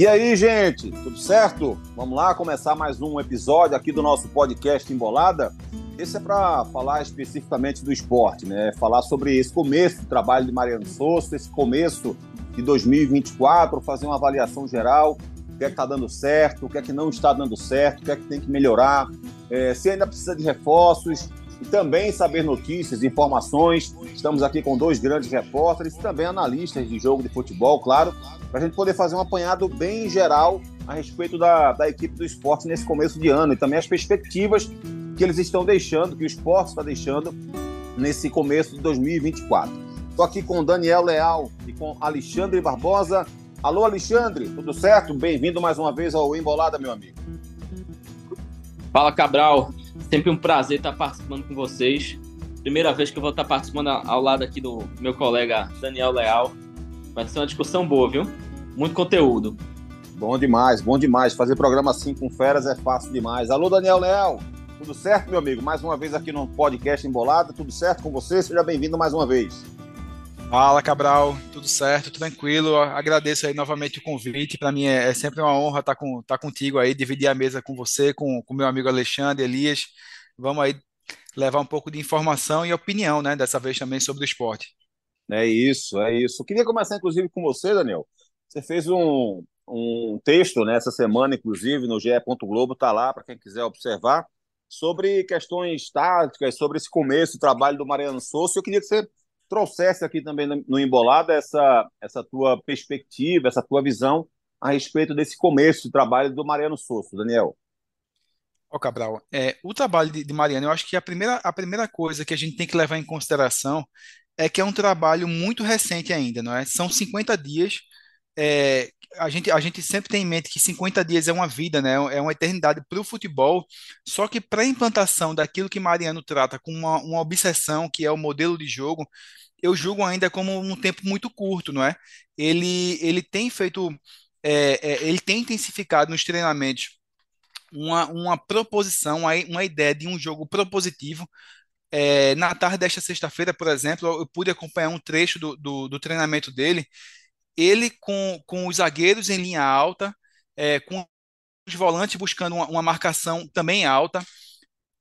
E aí, gente, tudo certo? Vamos lá começar mais um episódio aqui do nosso podcast Embolada. Esse é para falar especificamente do esporte, né? Falar sobre esse começo do trabalho de Mariano Souza, esse começo de 2024, fazer uma avaliação geral, o que é que está dando certo, o que é que não está dando certo, o que é que tem que melhorar, é, se ainda precisa de reforços, e também saber notícias, informações. Estamos aqui com dois grandes repórteres e também analistas de jogo de futebol, claro, para a gente poder fazer um apanhado bem geral a respeito da, da equipe do esporte nesse começo de ano e também as perspectivas que eles estão deixando, que o esporte está deixando nesse começo de 2024. Estou aqui com Daniel Leal e com Alexandre Barbosa. Alô, Alexandre, tudo certo? Bem-vindo mais uma vez ao Embolada, meu amigo. Fala, Cabral. Sempre um prazer estar participando com vocês. Primeira vez que eu vou estar participando ao lado aqui do meu colega Daniel Leal. Vai ser uma discussão boa, viu? Muito conteúdo. Bom demais, bom demais. Fazer programa assim com feras é fácil demais. Alô, Daniel Leal. Tudo certo, meu amigo? Mais uma vez aqui no podcast Embolada. Tudo certo com você? Seja bem-vindo mais uma vez. Fala, Cabral, tudo certo, tranquilo. Agradeço aí novamente o convite. Para mim é, é, sempre uma honra estar, com, estar contigo aí, dividir a mesa com você, com o meu amigo Alexandre, Elias. Vamos aí levar um pouco de informação e opinião, né? Dessa vez também sobre o esporte. É isso, é isso. Queria começar, inclusive, com você, Daniel. Você fez um, um texto nessa né, semana, inclusive, no GE. Globo, tá lá para quem quiser observar, sobre questões táticas, sobre esse começo do trabalho do Mariano Souza. Eu queria que você trouxesse aqui também no Embolada essa, essa tua perspectiva, essa tua visão a respeito desse começo de trabalho do Mariano Souza, Daniel. Ó, oh, Cabral, é, o trabalho de, de, Mariano, eu acho que a primeira, a primeira coisa que a gente tem que levar em consideração é que é um trabalho muito recente ainda, não é? São 50 dias é, a gente, a gente sempre tem em mente que 50 dias é uma vida, né? É uma eternidade para o futebol. Só que para a implantação daquilo que Mariano trata com uma, uma obsessão, que é o modelo de jogo, eu julgo ainda como um tempo muito curto, não é? Ele, ele tem feito, é, é, ele tem intensificado nos treinamentos uma, uma proposição, uma, ideia de um jogo propositivo. É, na tarde desta sexta-feira, por exemplo, eu pude acompanhar um trecho do, do, do treinamento dele ele com, com os zagueiros em linha alta, é, com os volantes buscando uma, uma, marcação também alta.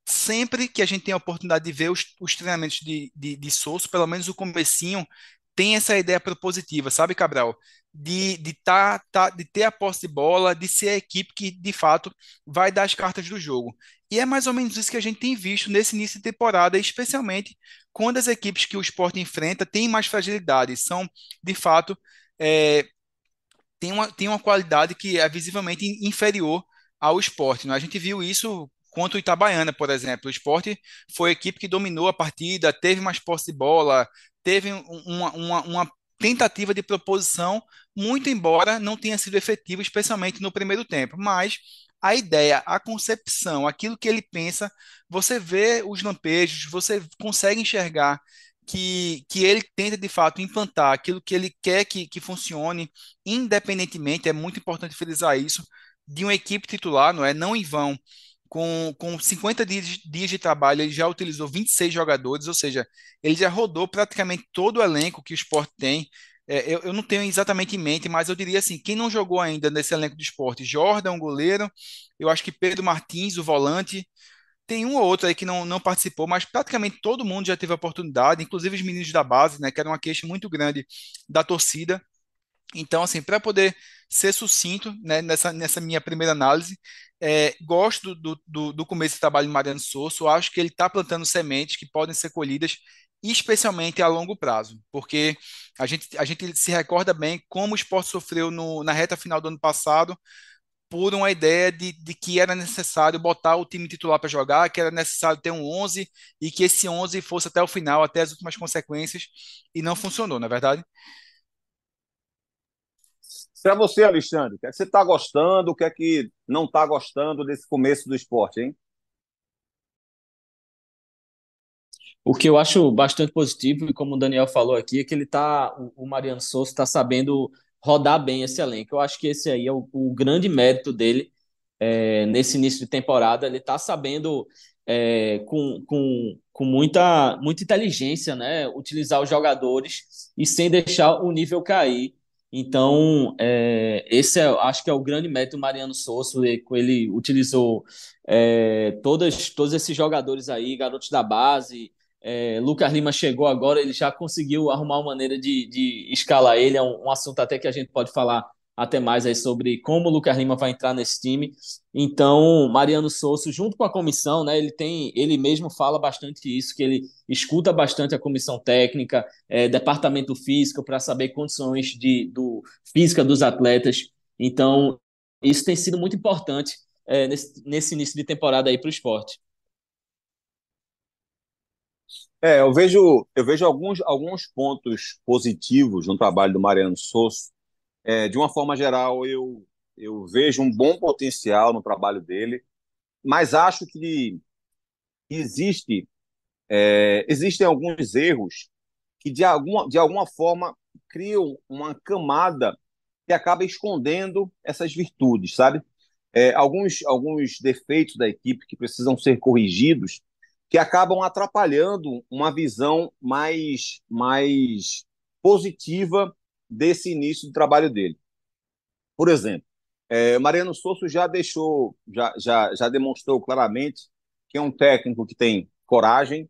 Sempre que a gente tem a oportunidade de ver os, os treinamentos de, de, de Souza, pelo menos o comecinho, tem essa ideia propositiva, sabe, Cabral? De, de, tá, tá, de ter a posse de bola, de ser a equipe que, de fato, vai dar as cartas do jogo. E é mais ou menos isso que a gente tem visto nesse início de temporada, especialmente quando as equipes que o esporte enfrenta têm mais fragilidade, são, de fato, é, tem, uma, tem uma qualidade que é visivelmente inferior ao esporte. Né? A gente viu isso contra o Itabaiana, por exemplo. O esporte foi a equipe que dominou a partida, teve mais posse de bola, teve uma, uma, uma tentativa de proposição, muito embora não tenha sido efetivo, especialmente no primeiro tempo. Mas a ideia, a concepção, aquilo que ele pensa, você vê os lampejos, você consegue enxergar que, que ele tenta de fato implantar aquilo que ele quer que, que funcione, independentemente, é muito importante frisar isso, de uma equipe titular, não é? Não em vão. Com, com 50 dias, dias de trabalho, ele já utilizou 26 jogadores, ou seja, ele já rodou praticamente todo o elenco que o esporte tem. É, eu, eu, não tenho exatamente em mente, mas eu diria assim: quem não jogou ainda nesse elenco de esporte? Jordan, goleiro, eu acho que Pedro Martins, o volante, tem um ou outro aí que não, não participou, mas praticamente todo mundo já teve a oportunidade, inclusive os meninos da base, né, que era uma queixa muito grande da torcida. Então, assim, para poder ser sucinto né, nessa, nessa minha primeira análise, é, gosto do, do, do, começo do trabalho de Mariano Souza, acho que ele está plantando sementes que podem ser colhidas, especialmente a longo prazo, porque a gente, a gente se recorda bem como o esporte sofreu no, na reta final do ano passado, por uma ideia de, de que era necessário botar o time titular para jogar, que era necessário ter um 11 e que esse 11 fosse até o final, até as últimas consequências, e não funcionou, na é verdade? Para você, Alexandre, o que, é que você está gostando, o que é que não está gostando desse começo do esporte, hein? O que eu acho bastante positivo, e como o Daniel falou aqui, é que ele tá, o Mariano Souza está sabendo rodar bem esse elenco. Eu acho que esse aí é o, o grande mérito dele é, nesse início de temporada. Ele está sabendo, é, com, com, com muita, muita inteligência, né, utilizar os jogadores e sem deixar o nível cair. Então, é, esse é, acho que é o grande mérito do Mariano Souza. Ele utilizou é, todas, todos esses jogadores aí, garotos da base. É, Lucas Lima chegou agora, ele já conseguiu arrumar uma maneira de, de escalar ele. É um, um assunto até que a gente pode falar até mais aí sobre como o Lucas Lima vai entrar nesse time. Então, Mariano Souza, junto com a comissão, né, ele tem, ele mesmo fala bastante isso, que ele escuta bastante a comissão técnica, é, departamento físico, para saber condições de do, física dos atletas. Então, isso tem sido muito importante é, nesse, nesse início de temporada aí para o esporte. É, eu vejo, eu vejo alguns, alguns pontos positivos no trabalho do Mariano Souza é, de uma forma geral, eu, eu vejo um bom potencial no trabalho dele, mas acho que existe, é, existem alguns erros que, de alguma, de alguma forma, criam uma camada que acaba escondendo essas virtudes, sabe? É, alguns, alguns defeitos da equipe que precisam ser corrigidos, que acabam atrapalhando uma visão mais, mais positiva desse início de trabalho dele. Por exemplo, é, Mariano Souza já deixou, já, já, já demonstrou claramente que é um técnico que tem coragem,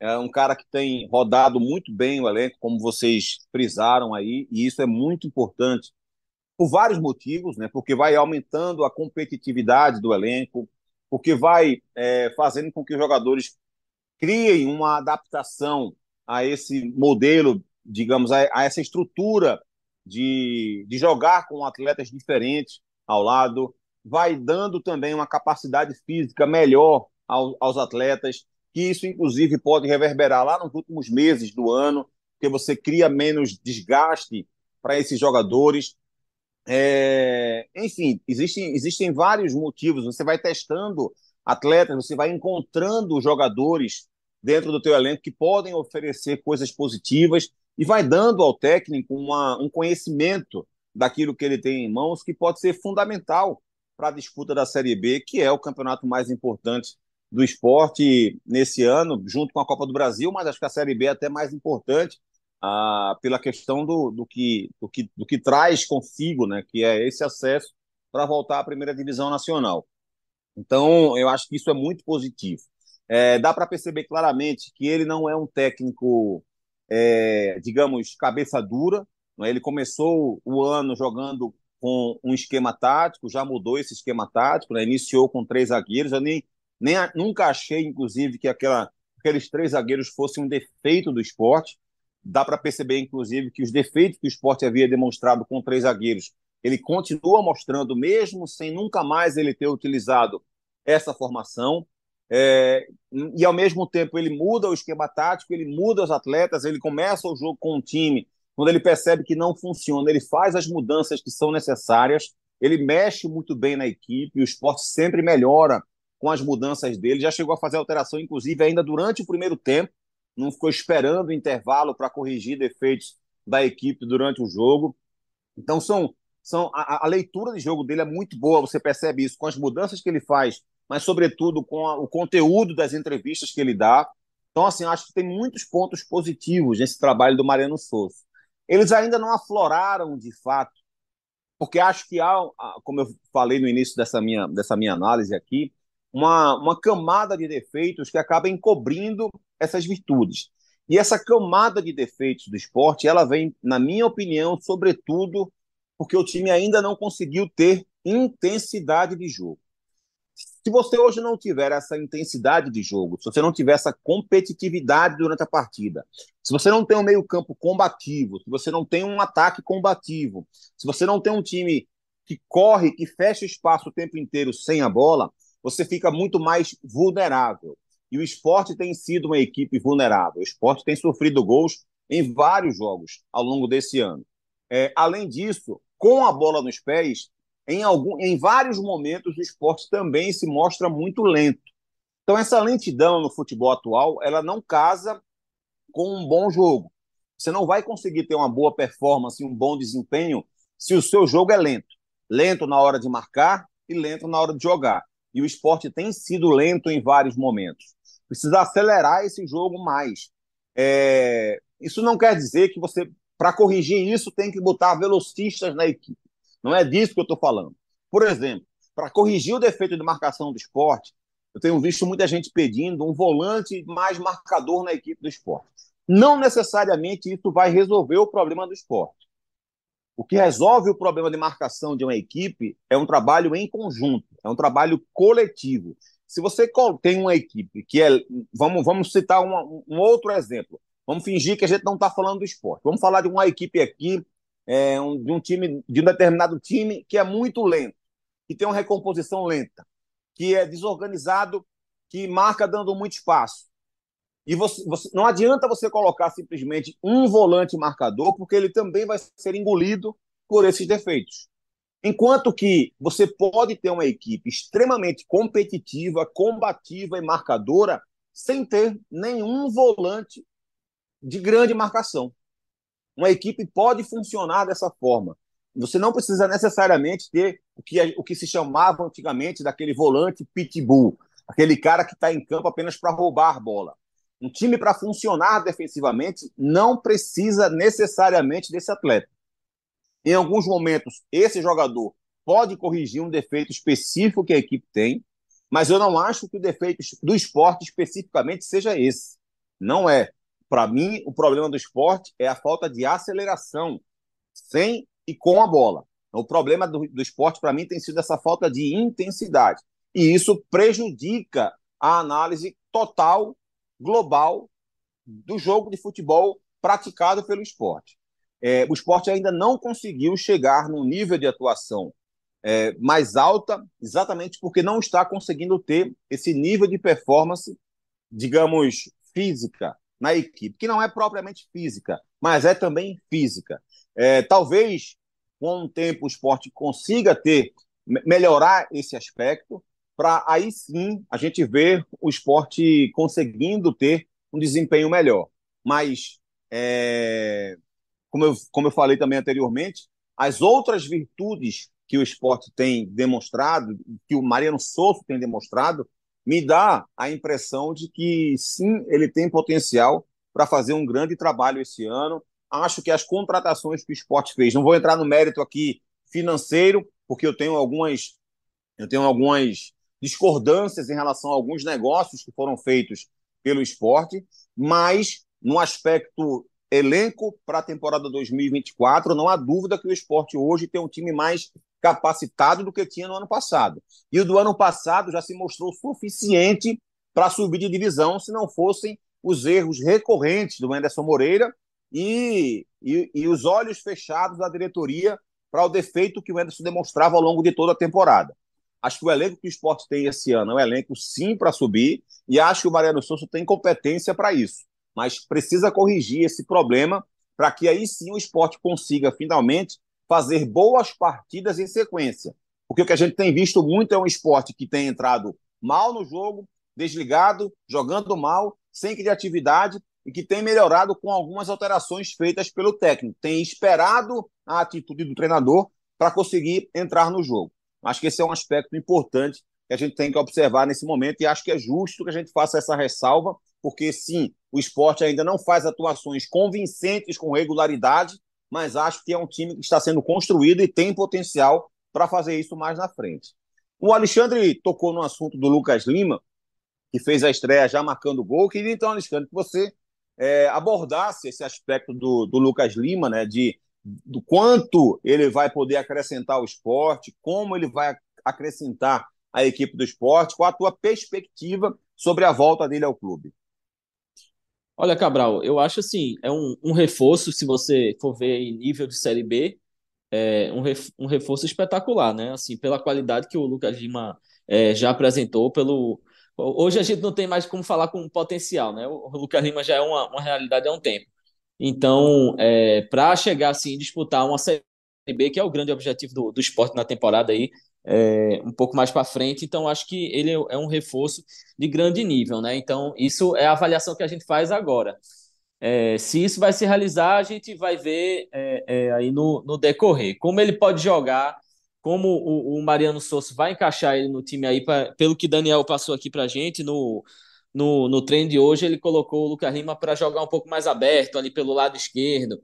é um cara que tem rodado muito bem o elenco, como vocês frisaram aí, e isso é muito importante por vários motivos, né? Porque vai aumentando a competitividade do elenco, porque vai é, fazendo com que os jogadores criem uma adaptação a esse modelo digamos, a, a essa estrutura de, de jogar com atletas diferentes ao lado, vai dando também uma capacidade física melhor aos, aos atletas, que isso, inclusive, pode reverberar lá nos últimos meses do ano, porque você cria menos desgaste para esses jogadores. É, enfim, existem, existem vários motivos. Você vai testando atletas, você vai encontrando jogadores dentro do teu elenco que podem oferecer coisas positivas e vai dando ao técnico uma, um conhecimento daquilo que ele tem em mãos que pode ser fundamental para a disputa da Série B, que é o campeonato mais importante do esporte nesse ano, junto com a Copa do Brasil, mas acho que a Série B é até mais importante ah, pela questão do, do, que, do, que, do que traz consigo, né, que é esse acesso para voltar à primeira divisão nacional. Então, eu acho que isso é muito positivo. É, dá para perceber claramente que ele não é um técnico é, digamos, cabeça dura. Né? Ele começou o ano jogando com um esquema tático, já mudou esse esquema tático, né? iniciou com três zagueiros. Eu nem, nem nunca achei, inclusive, que aquela, aqueles três zagueiros fossem um defeito do esporte. Dá para perceber, inclusive, que os defeitos que o esporte havia demonstrado com três zagueiros, ele continua mostrando, mesmo sem nunca mais ele ter utilizado essa formação. É, e ao mesmo tempo ele muda o esquema tático, ele muda os atletas, ele começa o jogo com um time, quando ele percebe que não funciona, ele faz as mudanças que são necessárias, ele mexe muito bem na equipe, o esporte sempre melhora com as mudanças dele, já chegou a fazer alteração, inclusive, ainda durante o primeiro tempo, não ficou esperando o intervalo para corrigir defeitos da equipe durante o jogo. Então, são, são a, a leitura de jogo dele é muito boa, você percebe isso, com as mudanças que ele faz mas sobretudo com a, o conteúdo das entrevistas que ele dá. Então, assim, acho que tem muitos pontos positivos nesse trabalho do Mariano Souza. Eles ainda não afloraram de fato, porque acho que há, como eu falei no início dessa minha, dessa minha análise aqui, uma, uma camada de defeitos que acaba encobrindo essas virtudes. E essa camada de defeitos do esporte, ela vem, na minha opinião, sobretudo porque o time ainda não conseguiu ter intensidade de jogo. Se você hoje não tiver essa intensidade de jogo, se você não tiver essa competitividade durante a partida, se você não tem um meio-campo combativo, se você não tem um ataque combativo, se você não tem um time que corre, que fecha espaço o tempo inteiro sem a bola, você fica muito mais vulnerável. E o esporte tem sido uma equipe vulnerável. O esporte tem sofrido gols em vários jogos ao longo desse ano. É, além disso, com a bola nos pés, em, algum, em vários momentos o esporte também se mostra muito lento. Então essa lentidão no futebol atual, ela não casa com um bom jogo. Você não vai conseguir ter uma boa performance, um bom desempenho, se o seu jogo é lento. Lento na hora de marcar e lento na hora de jogar. E o esporte tem sido lento em vários momentos. Precisa acelerar esse jogo mais. É... Isso não quer dizer que você para corrigir isso, tem que botar velocistas na equipe. Não é disso que eu estou falando. Por exemplo, para corrigir o defeito de marcação do esporte, eu tenho visto muita gente pedindo um volante mais marcador na equipe do esporte. Não necessariamente isso vai resolver o problema do esporte. O que resolve o problema de marcação de uma equipe é um trabalho em conjunto, é um trabalho coletivo. Se você tem uma equipe que é. Vamos, vamos citar um outro exemplo. Vamos fingir que a gente não está falando do esporte. Vamos falar de uma equipe aqui, é, um, de um time, de um determinado time que é muito lento, que tem uma recomposição lenta, que é desorganizado, que marca dando muito espaço. E você, você, não adianta você colocar simplesmente um volante marcador, porque ele também vai ser engolido por esses defeitos. Enquanto que você pode ter uma equipe extremamente competitiva, combativa e marcadora, sem ter nenhum volante de grande marcação. Uma equipe pode funcionar dessa forma. Você não precisa necessariamente ter o que, o que se chamava antigamente daquele volante pitbull, aquele cara que está em campo apenas para roubar a bola. Um time para funcionar defensivamente não precisa necessariamente desse atleta. Em alguns momentos, esse jogador pode corrigir um defeito específico que a equipe tem, mas eu não acho que o defeito do esporte especificamente seja esse. Não é. Para mim, o problema do esporte é a falta de aceleração sem e com a bola. O problema do, do esporte, para mim, tem sido essa falta de intensidade. E isso prejudica a análise total global do jogo de futebol praticado pelo esporte. É, o esporte ainda não conseguiu chegar no nível de atuação é, mais alta, exatamente porque não está conseguindo ter esse nível de performance, digamos, física na equipe, que não é propriamente física, mas é também física. É, talvez com o tempo o esporte consiga ter melhorar esse aspecto, para aí sim a gente ver o esporte conseguindo ter um desempenho melhor. Mas, é, como, eu, como eu falei também anteriormente, as outras virtudes que o esporte tem demonstrado, que o Mariano Souza tem demonstrado, me dá a impressão de que sim, ele tem potencial para fazer um grande trabalho esse ano. Acho que as contratações que o esporte fez, não vou entrar no mérito aqui financeiro, porque eu tenho algumas eu tenho algumas discordâncias em relação a alguns negócios que foram feitos pelo esporte, mas no aspecto elenco para a temporada 2024, não há dúvida que o esporte hoje tem um time mais capacitado do que tinha no ano passado. E o do ano passado já se mostrou suficiente para subir de divisão se não fossem os erros recorrentes do Anderson Moreira e, e, e os olhos fechados da diretoria para o defeito que o Anderson demonstrava ao longo de toda a temporada. Acho que o elenco que o esporte tem esse ano é um elenco sim para subir e acho que o Mariano Souza tem competência para isso. Mas precisa corrigir esse problema para que aí sim o esporte consiga finalmente fazer boas partidas em sequência. Porque o que a gente tem visto muito é um esporte que tem entrado mal no jogo, desligado, jogando mal, sem criatividade e que tem melhorado com algumas alterações feitas pelo técnico. Tem esperado a atitude do treinador para conseguir entrar no jogo. Acho que esse é um aspecto importante que a gente tem que observar nesse momento e acho que é justo que a gente faça essa ressalva, porque sim, o esporte ainda não faz atuações convincentes com regularidade, mas acho que é um time que está sendo construído e tem potencial para fazer isso mais na frente. O Alexandre tocou no assunto do Lucas Lima, que fez a estreia já marcando gol. Queria então, Alexandre, que você é, abordasse esse aspecto do, do Lucas Lima, né, de do quanto ele vai poder acrescentar ao esporte, como ele vai acrescentar a equipe do esporte, qual a tua perspectiva sobre a volta dele ao clube? Olha, Cabral, eu acho assim, é um, um reforço, se você for ver em nível de Série B, é um, ref, um reforço espetacular, né? Assim, pela qualidade que o Lucas Lima é, já apresentou, pelo... Hoje a gente não tem mais como falar com potencial, né? O Lucas Lima já é uma, uma realidade há um tempo. Então, é, para chegar assim, disputar uma Série B, que é o grande objetivo do, do esporte na temporada aí, é, um pouco mais para frente, então acho que ele é um reforço de grande nível, né? Então, isso é a avaliação que a gente faz agora. É, se isso vai se realizar, a gente vai ver é, é aí no, no, decorrer. Como ele pode jogar, como o, o Mariano Souza vai encaixar ele no time aí, pra, pelo que Daniel passou aqui para a gente no, no, no treino de hoje, ele colocou o Lucas Lima para jogar um pouco mais aberto ali pelo lado esquerdo.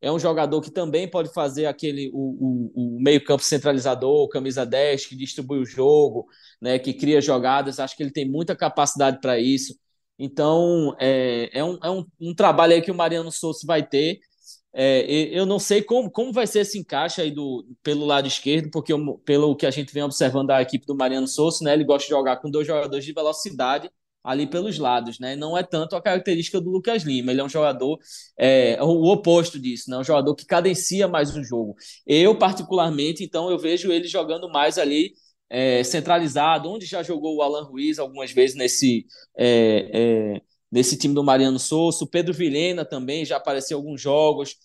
É um jogador que também pode fazer aquele o, o, o meio-campo centralizador, camisa 10, que distribui o jogo, né, que cria jogadas. Acho que ele tem muita capacidade para isso. Então, é, é, um, é um, um, trabalho aí que o Mariano Souza vai ter. É, eu não sei como, como vai ser esse encaixe aí do, pelo lado esquerdo, porque eu, pelo que a gente vem observando da equipe do Mariano Souza, né, ele gosta de jogar com dois jogadores de velocidade ali pelos lados, né? Não é tanto a característica do Lucas Lima. Ele é um jogador é, o oposto disso, né? Um jogador que cadencia mais o jogo. Eu particularmente, então, eu vejo ele jogando mais ali é, centralizado, onde já jogou o Alan Ruiz algumas vezes nesse é, é nesse time do Mariano Souza. Pedro Vilhena também já apareceu em alguns jogos.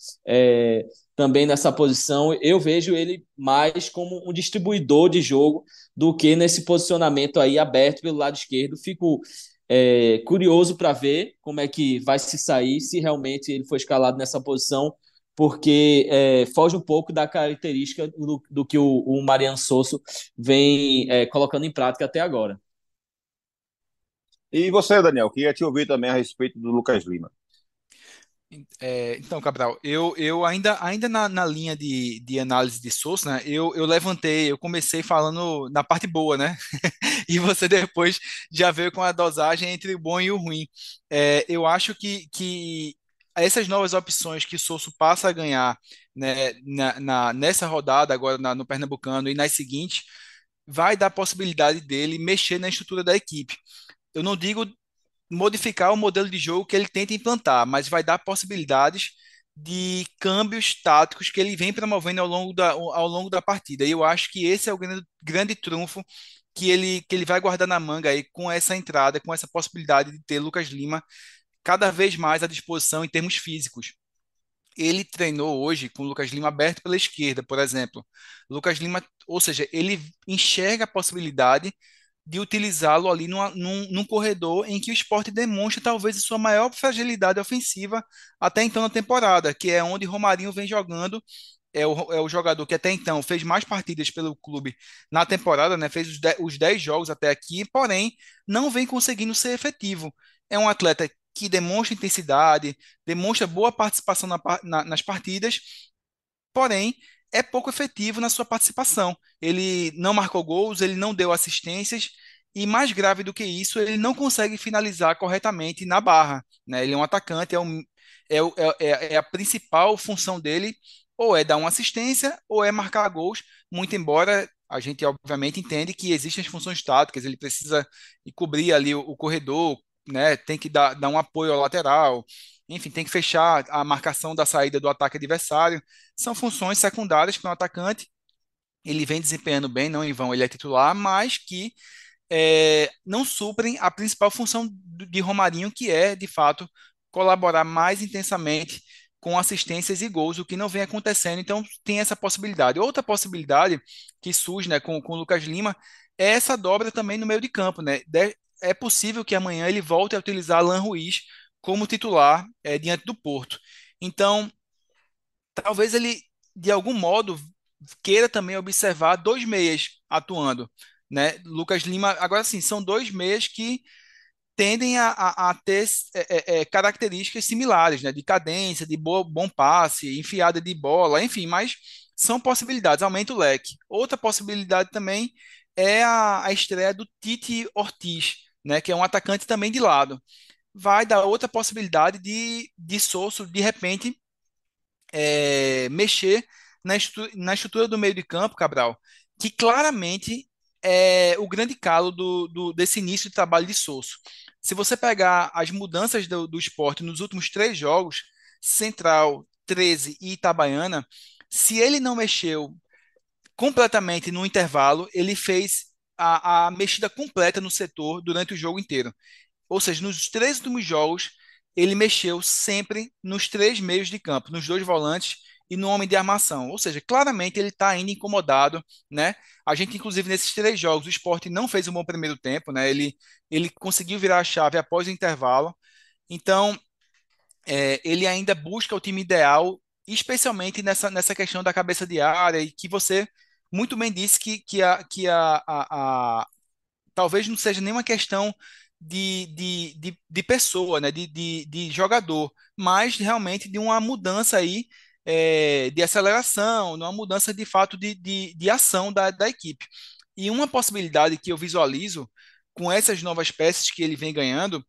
Também nessa posição, eu vejo ele mais como um distribuidor de jogo do que nesse posicionamento aí aberto pelo lado esquerdo. Fico é, curioso para ver como é que vai se sair, se realmente ele foi escalado nessa posição, porque é, foge um pouco da característica do, do que o, o Mariano Sosso vem é, colocando em prática até agora. E você, Daniel, queria te ouvir também a respeito do Lucas Lima. É, então, Cabral, eu, eu ainda, ainda na, na linha de, de análise de source, né, eu, eu levantei, eu comecei falando na parte boa, né? e você depois já veio com a dosagem entre o bom e o ruim. É, eu acho que, que essas novas opções que o Souza passa a ganhar né, na, na, nessa rodada, agora na, no Pernambucano e nas seguintes, vai dar a possibilidade dele mexer na estrutura da equipe. Eu não digo modificar o modelo de jogo que ele tenta implantar, mas vai dar possibilidades de câmbios táticos que ele vem promovendo ao longo da, ao longo da partida. E eu acho que esse é o grande, grande trunfo que ele, que ele vai guardar na manga aí com essa entrada, com essa possibilidade de ter Lucas Lima cada vez mais à disposição em termos físicos. Ele treinou hoje com o Lucas Lima aberto pela esquerda, por exemplo. Lucas Lima, ou seja, ele enxerga a possibilidade de utilizá-lo ali numa, num, num, corredor em que o esporte demonstra talvez a sua maior fragilidade ofensiva até então na temporada, que é onde Romarinho vem jogando. É o, é o jogador que até então fez mais partidas pelo clube na temporada, né? fez os 10, os 10 jogos até aqui, porém não vem conseguindo ser efetivo. É um atleta que demonstra intensidade, demonstra boa participação na, na, nas partidas, porém é pouco efetivo na sua participação. Ele não marcou gols, ele não deu assistências e mais grave do que isso, ele não consegue finalizar corretamente na barra. Né? Ele é um atacante, é, um, é, é, é, a principal função dele, ou é dar uma assistência, ou é marcar gols, muito embora a gente obviamente entende que existem as funções táticas, ele precisa cobrir ali o, o corredor, né? tem que dar, dar um apoio ao lateral, enfim, tem que fechar a marcação da saída do ataque adversário. São funções secundárias para um atacante. Ele vem desempenhando bem, não em vão, ele é titular, mas que é, não suprem a principal função de Romarinho, que é, de fato, colaborar mais intensamente com assistências e gols, o que não vem acontecendo. Então, tem essa possibilidade. Outra possibilidade que surge né, com, com o Lucas Lima é essa dobra também no meio de campo. Né? é possível que amanhã ele volte a utilizar Alan Ruiz como titular é, diante do Porto. Então, talvez ele, de algum modo, queira também observar dois meias atuando. Né? Lucas Lima, agora sim, são dois meias que tendem a, a, a ter é, é, características similares, né? de cadência, de boa, bom passe, enfiada de bola, enfim, mas são possibilidades, aumenta o leque. Outra possibilidade também é a, a estreia do Tite Ortiz, né? que é um atacante também de lado vai dar outra possibilidade de, de de repente, é, mexer na estrutura, na estrutura do meio de campo, Cabral, que claramente é o grande calo do, do, desse início de trabalho de Sosso. Se você pegar as mudanças do, do esporte nos últimos três jogos, Central, 13 e Itabaiana, se ele não mexeu completamente no intervalo, ele fez a, a mexida completa no setor durante o jogo inteiro. Ou seja, nos três últimos jogos, ele mexeu sempre nos três meios de campo, nos dois volantes e no homem de armação. Ou seja, claramente ele está ainda incomodado, né? A gente, inclusive, nesses três jogos, o esporte não fez um bom primeiro tempo, né? Ele, ele conseguiu virar a chave após o intervalo. Então, é, ele ainda busca o time ideal, especialmente nessa, nessa questão da cabeça de área, e que você muito bem disse que, que, a, que a, a, a talvez não seja nenhuma questão de, de, de, de pessoa, né? de, de, de jogador, mas realmente de uma mudança aí é, de aceleração, numa mudança de fato de, de, de ação da, da equipe. E uma possibilidade que eu visualizo com essas novas peças que ele vem ganhando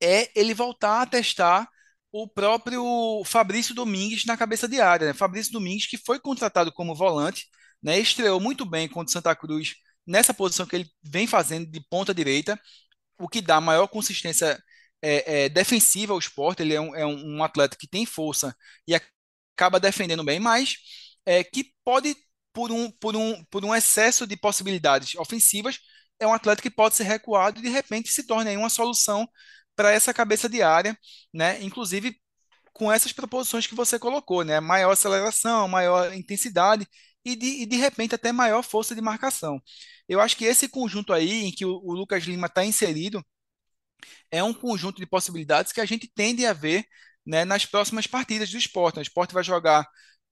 é ele voltar a testar o próprio Fabrício Domingues na cabeça de área. Né? Fabrício Domingues, que foi contratado como volante, né? estreou muito bem contra o Santa Cruz nessa posição que ele vem fazendo de ponta direita, o que dá maior consistência é, é, defensiva ao esporte. Ele é um, é um, atleta que tem força e acaba defendendo bem, mas é, que pode, por um, por, um, por um excesso de possibilidades ofensivas, é um atleta que pode ser recuado e de repente se torna uma solução para essa cabeça de área, né? Inclusive com essas proposições que você colocou, né? Maior aceleração, maior intensidade e de, e de repente até maior força de marcação. Eu acho que esse conjunto aí em que o, o Lucas Lima está inserido é um conjunto de possibilidades que a gente tende a ver né, nas próximas partidas do esporte. O esporte vai jogar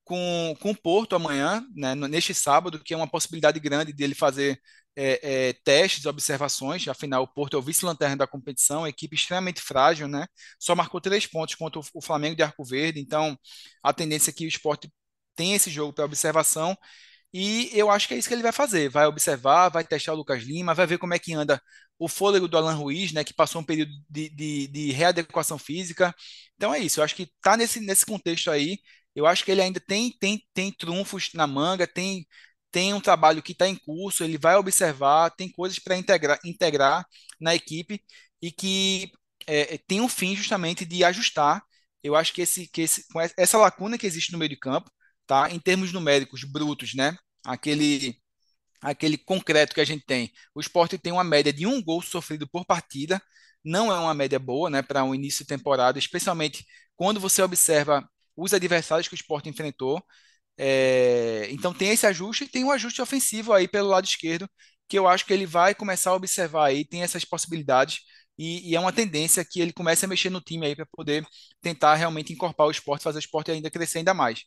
com, com o Porto amanhã, né, neste sábado, que é uma possibilidade grande dele fazer é, é, testes, observações. Afinal, o Porto é o vice-lanterna da competição, equipe extremamente frágil, né? Só marcou três pontos contra o Flamengo de Arco Verde. Então, a tendência é que o esporte tem esse jogo para observação. E eu acho que é isso que ele vai fazer. Vai observar, vai testar o Lucas Lima, vai ver como é que anda o fôlego do Alan Ruiz, né, que passou um período de, de, de readequação física. Então é isso. Eu acho que tá nesse, nesse contexto aí. Eu acho que ele ainda tem, tem, tem trunfos na manga, tem, tem um trabalho que está em curso, ele vai observar, tem coisas para integrar, integrar na equipe e que é, tem um fim justamente de ajustar. Eu acho que, esse, que esse, essa lacuna que existe no meio de campo, tá, em termos numéricos brutos, né, aquele, aquele concreto que a gente tem, o esporte tem uma média de um gol sofrido por partida, não é uma média boa né, para um início de temporada, especialmente quando você observa os adversários que o esporte enfrentou. É, então tem esse ajuste e tem um ajuste ofensivo aí pelo lado esquerdo, que eu acho que ele vai começar a observar aí, tem essas possibilidades, e, e é uma tendência que ele comece a mexer no time aí para poder tentar realmente incorporar o esporte, fazer o esporte ainda crescer ainda mais.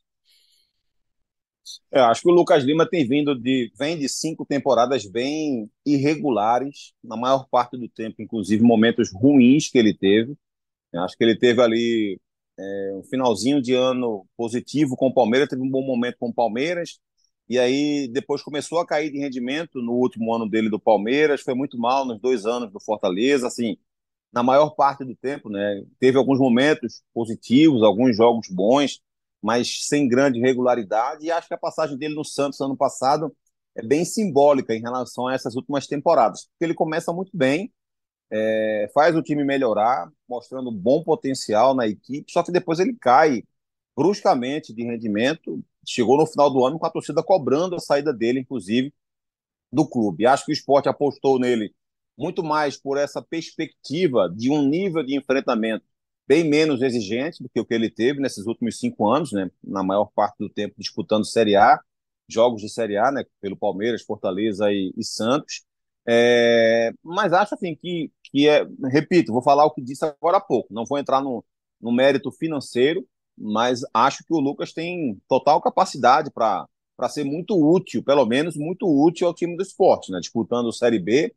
É, acho que o Lucas Lima tem vindo de vem de cinco temporadas bem irregulares, na maior parte do tempo, inclusive momentos ruins que ele teve. Acho que ele teve ali é, um finalzinho de ano positivo com o Palmeiras, teve um bom momento com o Palmeiras, e aí depois começou a cair de rendimento no último ano dele do Palmeiras, foi muito mal nos dois anos do Fortaleza, assim, na maior parte do tempo, né? Teve alguns momentos positivos, alguns jogos bons, mas sem grande regularidade, e acho que a passagem dele no Santos ano passado é bem simbólica em relação a essas últimas temporadas, porque ele começa muito bem, é, faz o time melhorar, mostrando bom potencial na equipe, só que depois ele cai bruscamente de rendimento. Chegou no final do ano com a torcida cobrando a saída dele, inclusive, do clube. Acho que o esporte apostou nele muito mais por essa perspectiva de um nível de enfrentamento bem menos exigente do que o que ele teve nesses últimos cinco anos, né? na maior parte do tempo disputando Série A, jogos de Série A, né? pelo Palmeiras, Fortaleza e, e Santos. É, mas acho assim que, que é, repito, vou falar o que disse agora há pouco, não vou entrar no, no mérito financeiro, mas acho que o Lucas tem total capacidade para ser muito útil, pelo menos muito útil ao time do esporte, né? disputando Série B.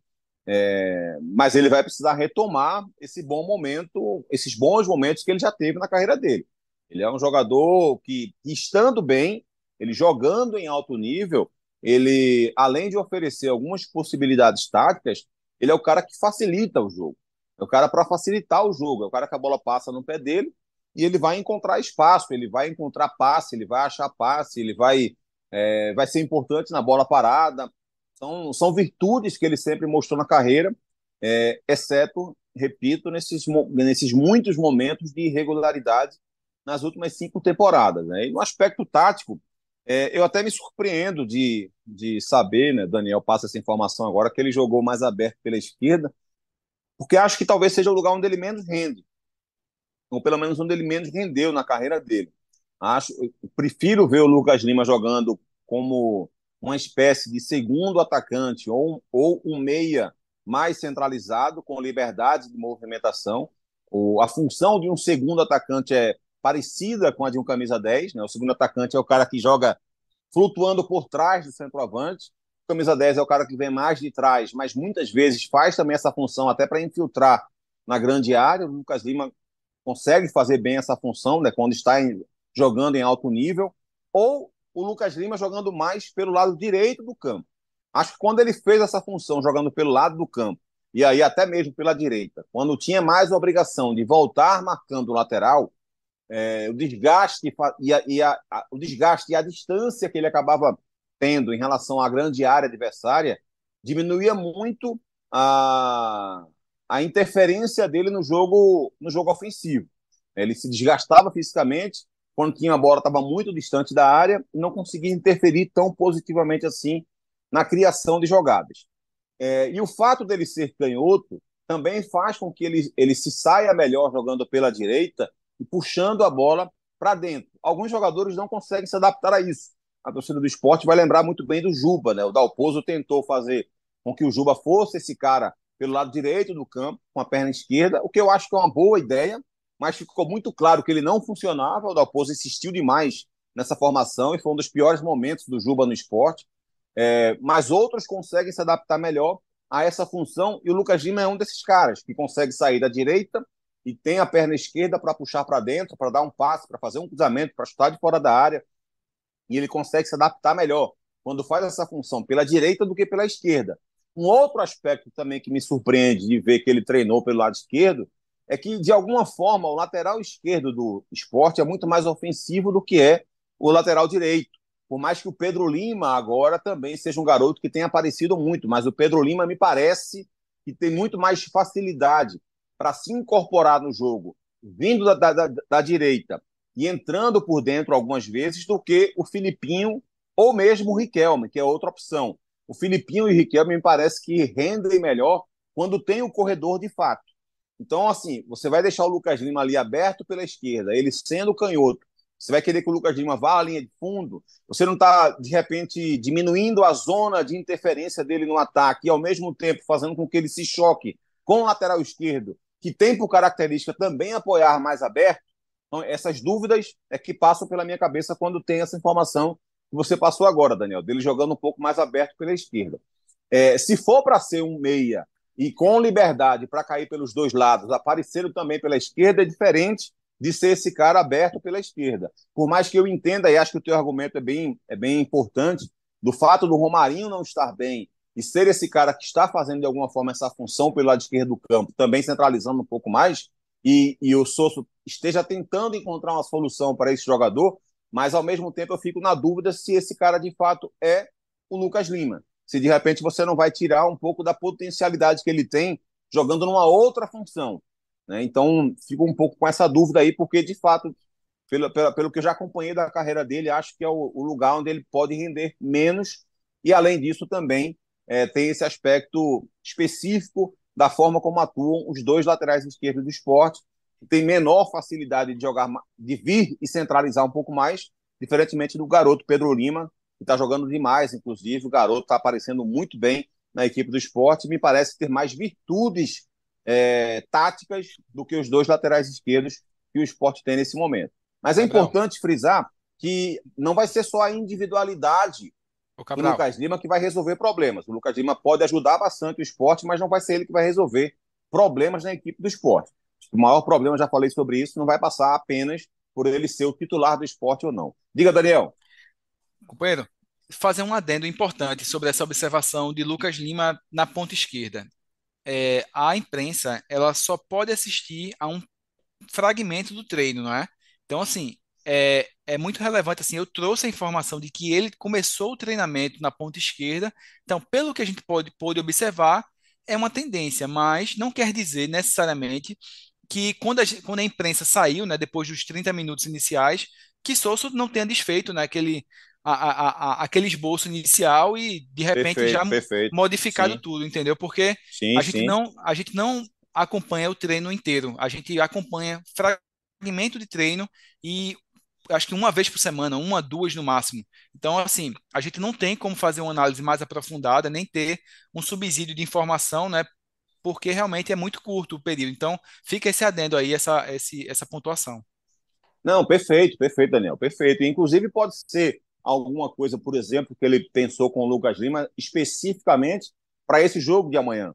É, mas ele vai precisar retomar esse bom momento, esses bons momentos que ele já teve na carreira dele. Ele é um jogador que, estando bem, ele jogando em alto nível, ele, além de oferecer algumas possibilidades táticas, ele é o cara que facilita o jogo. É o cara para facilitar o jogo, é o cara que a bola passa no pé dele e ele vai encontrar espaço, ele vai encontrar passe, ele vai achar passe, ele vai, é, vai ser importante na bola parada. São, são virtudes que ele sempre mostrou na carreira, é, exceto, repito, nesses, nesses muitos momentos de irregularidade nas últimas cinco temporadas. Né? E no aspecto tático, é, eu até me surpreendo de, de saber, né, Daniel passa essa informação agora, que ele jogou mais aberto pela esquerda, porque acho que talvez seja o lugar onde ele menos rende, ou pelo menos onde ele menos rendeu na carreira dele. Acho, prefiro ver o Lucas Lima jogando como uma espécie de segundo atacante ou, ou um meia mais centralizado, com liberdade de movimentação. O, a função de um segundo atacante é parecida com a de um camisa 10, né? O segundo atacante é o cara que joga flutuando por trás do centroavante. O camisa 10 é o cara que vem mais de trás, mas muitas vezes faz também essa função até para infiltrar na grande área. O Lucas Lima consegue fazer bem essa função, né? Quando está em, jogando em alto nível, ou o Lucas Lima jogando mais pelo lado direito do campo. Acho que quando ele fez essa função jogando pelo lado do campo, e aí até mesmo pela direita, quando tinha mais obrigação de voltar marcando o lateral, é, o desgaste e, a, e a, a, o desgaste e a distância que ele acabava tendo em relação à grande área adversária diminuía muito a, a interferência dele no jogo no jogo ofensivo. Ele se desgastava fisicamente quando tinha a bola estava muito distante da área não conseguia interferir tão positivamente assim na criação de jogadas. É, e o fato dele ser canhoto também faz com que ele, ele se saia melhor jogando pela direita e puxando a bola para dentro. Alguns jogadores não conseguem se adaptar a isso. A torcida do esporte vai lembrar muito bem do Juba, né? O Dalpozo tentou fazer com que o Juba fosse esse cara pelo lado direito do campo, com a perna esquerda, o que eu acho que é uma boa ideia, mas ficou muito claro que ele não funcionava. O Dalpozo insistiu demais nessa formação e foi um dos piores momentos do Juba no esporte. É, mas outros conseguem se adaptar melhor a essa função e o Lucas Lima é um desses caras que consegue sair da direita e tem a perna esquerda para puxar para dentro, para dar um passe, para fazer um cruzamento, para chutar de fora da área e ele consegue se adaptar melhor quando faz essa função pela direita do que pela esquerda. Um outro aspecto também que me surpreende de ver que ele treinou pelo lado esquerdo é que, de alguma forma, o lateral esquerdo do esporte é muito mais ofensivo do que é o lateral direito. Por mais que o Pedro Lima agora também seja um garoto que tem aparecido muito, mas o Pedro Lima me parece que tem muito mais facilidade para se incorporar no jogo, vindo da, da, da, direita e entrando por dentro algumas vezes, do que o Filipinho ou mesmo o Riquelme, que é outra opção. O Filipinho e o Riquelme me parece que rendem melhor quando tem o corredor de fato. Então, assim, você vai deixar o Lucas Lima ali aberto pela esquerda, ele sendo canhoto, você vai querer que o Lucas Lima vá à linha de fundo, você não está, de repente, diminuindo a zona de interferência dele no ataque e, ao mesmo tempo, fazendo com que ele se choque com o lateral esquerdo, que tem por característica também apoiar mais aberto. Então, essas dúvidas é que passam pela minha cabeça quando tem essa informação que você passou agora, Daniel, dele jogando um pouco mais aberto pela esquerda. É, se for para ser um meia e com liberdade para cair pelos dois lados, aparecendo também pela esquerda, é diferente de ser esse cara aberto pela esquerda. Por mais que eu entenda, e acho que o teu argumento é bem, é bem importante, do fato do Romarinho não estar bem e ser esse cara que está fazendo de alguma forma essa função pelo lado esquerdo do campo, também centralizando um pouco mais, e, e o Sosso esteja tentando encontrar uma solução para esse jogador, mas ao mesmo tempo eu fico na dúvida se esse cara de fato é o Lucas Lima se de repente você não vai tirar um pouco da potencialidade que ele tem jogando numa outra função. Né? Então, fico um pouco com essa dúvida aí, porque de fato, pelo, pelo, pelo que eu já acompanhei da carreira dele, acho que é o, o lugar onde ele pode render menos, e além disso também é, tem esse aspecto específico da forma como atuam os dois laterais esquerdos do esporte, que tem menor facilidade de jogar, de vir e centralizar um pouco mais, diferentemente do garoto Pedro Lima, que está jogando demais, inclusive. O garoto está aparecendo muito bem na equipe do esporte. Me parece ter mais virtudes é, táticas do que os dois laterais esquerdos que o esporte tem nesse momento. Mas é importante frisar que não vai ser só a individualidade do Lucas Lima que vai resolver problemas. O Lucas Lima pode ajudar bastante o esporte, mas não vai ser ele que vai resolver problemas na equipe do esporte. O maior problema, já falei sobre isso, não vai passar apenas por ele ser o titular do esporte ou não. Diga, Daniel. Companheiro, fazer um adendo importante sobre essa observação de Lucas Lima na ponta esquerda. É, a imprensa ela só pode assistir a um fragmento do treino, não é? Então, assim, é, é muito relevante. Assim, eu trouxe a informação de que ele começou o treinamento na ponta esquerda. Então, pelo que a gente pode, pode observar, é uma tendência, mas não quer dizer necessariamente que quando a, quando a imprensa saiu, né, depois dos 30 minutos iniciais, que Souza não tenha desfeito né, aquele, a, a, a, aquele esboço inicial e de repente perfeito, já perfeito. modificado sim. tudo, entendeu? Porque sim, a, gente não, a gente não acompanha o treino inteiro, a gente acompanha fragmento de treino e acho que uma vez por semana, uma, duas no máximo. Então, assim, a gente não tem como fazer uma análise mais aprofundada, nem ter um subsídio de informação, né? Porque realmente é muito curto o período. Então, fica esse adendo aí, essa, esse, essa pontuação. Não, perfeito, perfeito, Daniel, perfeito. Inclusive, pode ser alguma coisa, por exemplo, que ele pensou com o Lucas Lima especificamente para esse jogo de amanhã.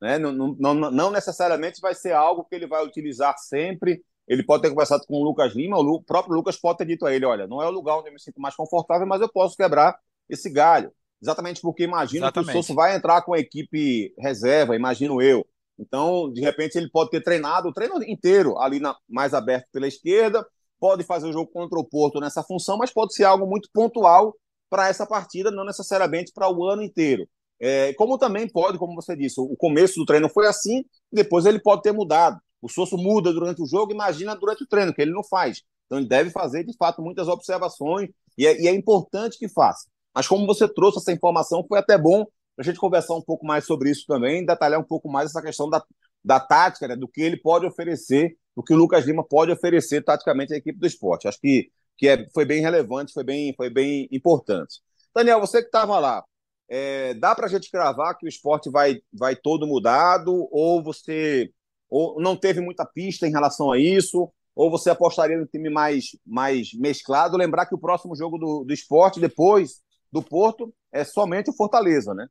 Né? Não, não, não, necessariamente vai ser algo que ele vai utilizar sempre ele pode ter conversado com o Lucas Lima, o próprio Lucas pode ter dito a ele: olha, não é o lugar onde eu me sinto mais confortável, mas eu posso quebrar esse galho. Exatamente porque imagino Exatamente. que o Sosso vai entrar com a equipe reserva, imagino eu. Então, de repente, ele pode ter treinado o treino inteiro ali na, mais aberto pela esquerda, pode fazer o jogo contra o Porto nessa função, mas pode ser algo muito pontual para essa partida, não necessariamente para o ano inteiro. É, como também pode, como você disse, o começo do treino foi assim, depois ele pode ter mudado. O Sosso muda durante o jogo, imagina durante o treino, que ele não faz. Então ele deve fazer, de fato, muitas observações e é, e é importante que faça. Mas como você trouxe essa informação, foi até bom para a gente conversar um pouco mais sobre isso também, detalhar um pouco mais essa questão da, da tática, né, do que ele pode oferecer, do que o Lucas Lima pode oferecer taticamente à equipe do esporte. Acho que, que é, foi bem relevante, foi bem, foi bem importante. Daniel, você que estava lá, é, dá para a gente cravar que o esporte vai, vai todo mudado, ou você ou não teve muita pista em relação a isso, ou você apostaria no time mais, mais mesclado? Lembrar que o próximo jogo do, do esporte, depois do Porto, é somente o Fortaleza, né?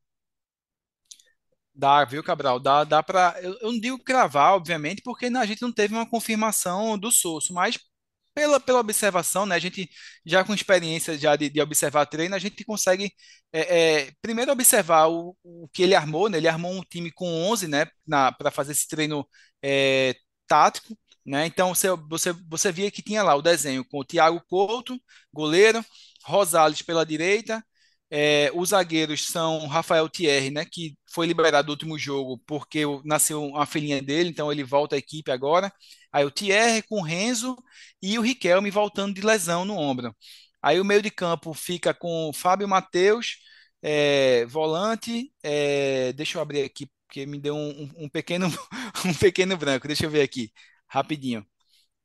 Dá, viu, Cabral? Dá, dá para. Eu, eu, não digo cravar, obviamente, porque a gente não teve uma confirmação do Sosso, mas pela, pela observação, né, a gente já com experiência já de, de observar treino, a gente consegue é, é, primeiro observar o, o que ele armou, né, ele armou um time com 11, né, para fazer esse treino é, tático, né, então você, você, você via que tinha lá o desenho com o Thiago Couto, goleiro, Rosales pela direita, é, os zagueiros são Rafael Thierry, né, que foi liberado do último jogo porque nasceu uma filhinha dele, então ele volta à equipe agora. Aí o Thierry com o Renzo e o Riquelme voltando de lesão no ombro. Aí o meio de campo fica com Fábio Matheus, é, volante. É, deixa eu abrir aqui, porque me deu um, um, pequeno, um pequeno branco. Deixa eu ver aqui, rapidinho.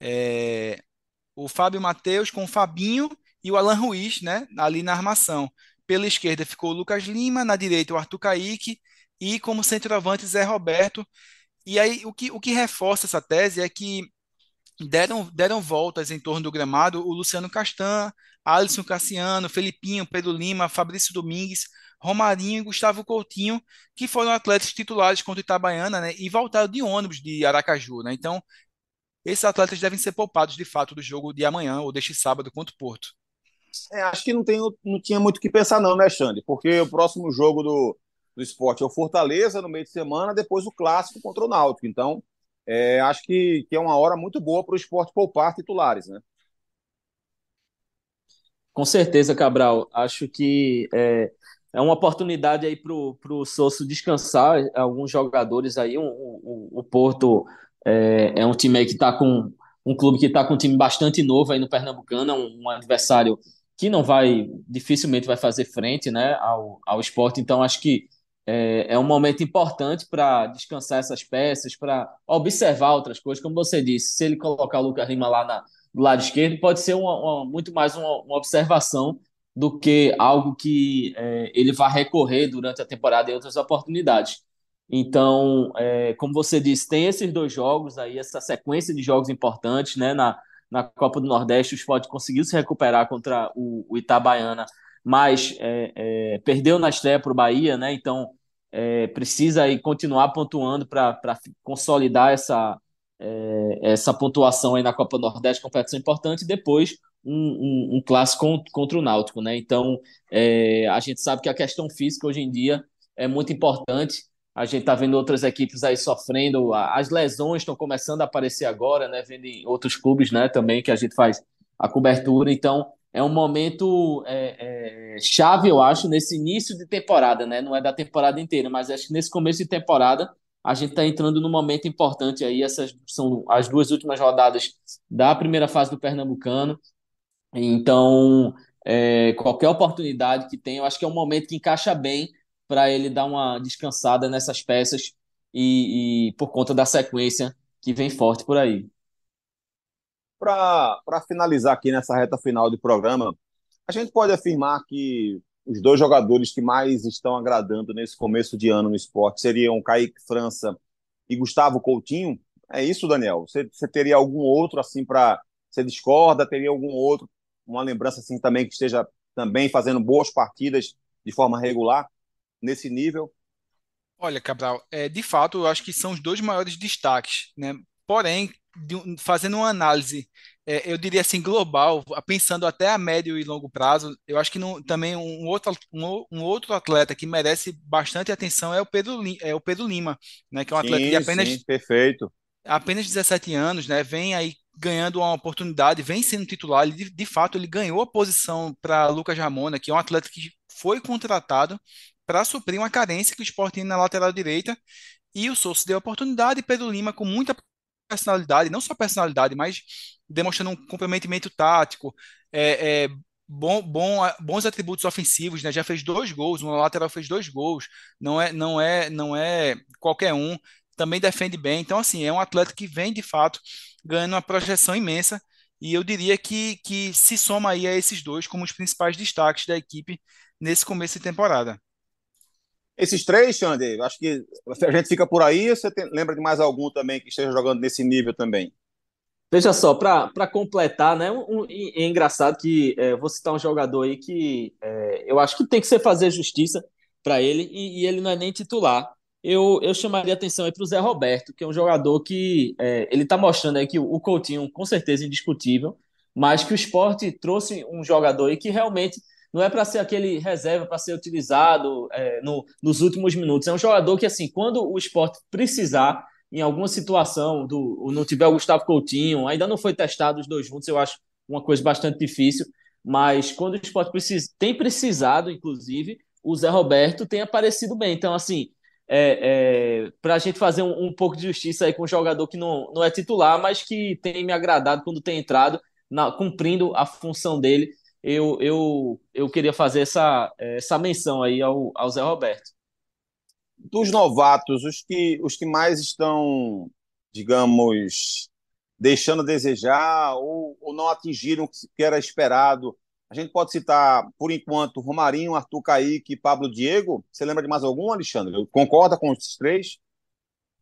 É, o Fábio Matheus com o Fabinho e o Alan Ruiz, né, ali na armação. Pela esquerda ficou o Lucas Lima, na direita o Arthur Caíque e como centroavante Zé Roberto. E aí o que, o que reforça essa tese é que deram, deram voltas em torno do gramado o Luciano Castan, Alisson Cassiano, Felipinho, Pedro Lima, Fabrício Domingues, Romarinho e Gustavo Coutinho, que foram atletas titulares contra o Itabaiana, né, e voltaram de ônibus de Aracaju, né? Então, esses atletas devem ser poupados de fato do jogo de amanhã ou deste sábado contra o Porto. É, acho que não, tem, não tinha muito o que pensar, não, né, Xande? Porque o próximo jogo do, do esporte é o Fortaleza no meio de semana, depois o clássico contra o Náutico. Então, é, acho que, que é uma hora muito boa para o esporte poupar titulares, né? Com certeza, Cabral. Acho que é, é uma oportunidade aí para o Sosso descansar alguns jogadores aí. O, o, o Porto é, é, um time que está com um clube que está com um time bastante novo aí no Pernambucano, é um, um adversário que não vai, dificilmente vai fazer frente né, ao, ao esporte. Então, acho que é, é um momento importante para descansar essas peças, para observar outras coisas. Como você disse, se ele colocar o Lucas Lima lá na, do lado esquerdo, pode ser uma, uma, muito mais uma, uma, observação do que algo que é, ele vai recorrer durante a temporada em outras oportunidades. Então, é, como você disse, tem esses dois jogos aí, essa sequência de jogos importantes, né? Na, na Copa do Nordeste, o Sport conseguiu se recuperar contra o, o Itabaiana, mas é, é, perdeu na estreia para o Bahia, né? Então é, precisa aí continuar pontuando para consolidar essa, é, essa pontuação aí na Copa do Nordeste, competição importante, e depois um, um, um clássico contra o Náutico, né? Então é, a gente sabe que a questão física hoje em dia é muito importante. A gente está vendo outras equipes aí sofrendo, as lesões estão começando a aparecer agora, né? Vendo em outros clubes, né? Também que a gente faz a cobertura. Então é um momento é, é, chave, eu acho, nesse início de temporada, né? Não é da temporada inteira, mas acho que nesse começo de temporada a gente está entrando num momento importante aí. Essas são as duas últimas rodadas da primeira fase do Pernambucano. Então, é, qualquer oportunidade que tem, eu acho que é um momento que encaixa bem para ele dar uma descansada nessas peças e, e por conta da sequência que vem forte por aí. Para finalizar aqui nessa reta final do programa, a gente pode afirmar que os dois jogadores que mais estão agradando nesse começo de ano no esporte seriam Kaique França e Gustavo Coutinho. É isso, Daniel? Você, você teria algum outro assim para. Você discorda? Teria algum outro, uma lembrança assim também que esteja também fazendo boas partidas de forma regular? Nesse nível? Olha, Cabral, é, de fato, eu acho que são os dois maiores destaques, né? Porém, de, fazendo uma análise, é, eu diria assim, global, pensando até a médio e longo prazo, eu acho que não, também um outro, um, um, outro atleta que merece bastante atenção é o Pedro, é o Pedro Lima, né, que é um atleta sim, de apenas, sim, perfeito. apenas 17 anos, né, vem aí ganhando uma oportunidade, vem sendo titular, ele, de, de fato ele ganhou a posição para Lucas Ramona, que é um atleta que foi contratado para suprir uma carência que o Sport tinha na lateral direita, e o Souza deu a oportunidade, Pedro Lima, com muita personalidade, não só personalidade, mas demonstrando um comprometimento tático, é, é, bom, bom, bons atributos ofensivos, né? Já fez dois gols, uma lateral fez dois gols, não é, não é, não é qualquer um, também defende bem. Então, assim, é um atleta que vem de fato ganhando uma projeção imensa. E eu diria que, que se soma aí a esses dois como os principais destaques da equipe nesse começo de temporada. Esses três, Xande, acho que a gente fica por aí. Você tem, lembra de mais algum também que esteja jogando nesse nível também? Veja só, para completar, né? Um, um, é engraçado que é, vou citar um jogador aí que é, eu acho que tem que ser fazer justiça para ele e, e, ele não é nem titular. Eu, eu chamaria atenção aí para o Zé Roberto, que é um jogador que é, ele está mostrando aí que o, o Coutinho, com certeza, indiscutível, mas que o esporte trouxe um jogador aí que realmente não é para ser aquele reserva para ser utilizado é, no, nos últimos minutos. É um jogador que, assim, quando o esporte precisar, em alguma situação, do, não tiver o Gustavo Coutinho, ainda não foi testado os dois juntos, eu acho uma coisa bastante difícil, mas quando o esporte precisa, tem precisado, inclusive, o Zé Roberto tem aparecido bem. Então, assim, é, é, para a gente fazer um, um, pouco de justiça aí com um jogador que não, não é titular, mas que tem me agradado quando tem entrado, na, cumprindo a função dele, eu, eu, eu queria fazer essa, essa menção aí ao, ao Zé Roberto dos novatos, os que, os que mais estão, digamos, deixando a desejar ou, ou não atingiram o que era esperado, a gente pode citar, por enquanto, Romarinho, Arthur Caíque e Pablo Diego. Você lembra de mais algum, Alexandre? Concorda com esses três?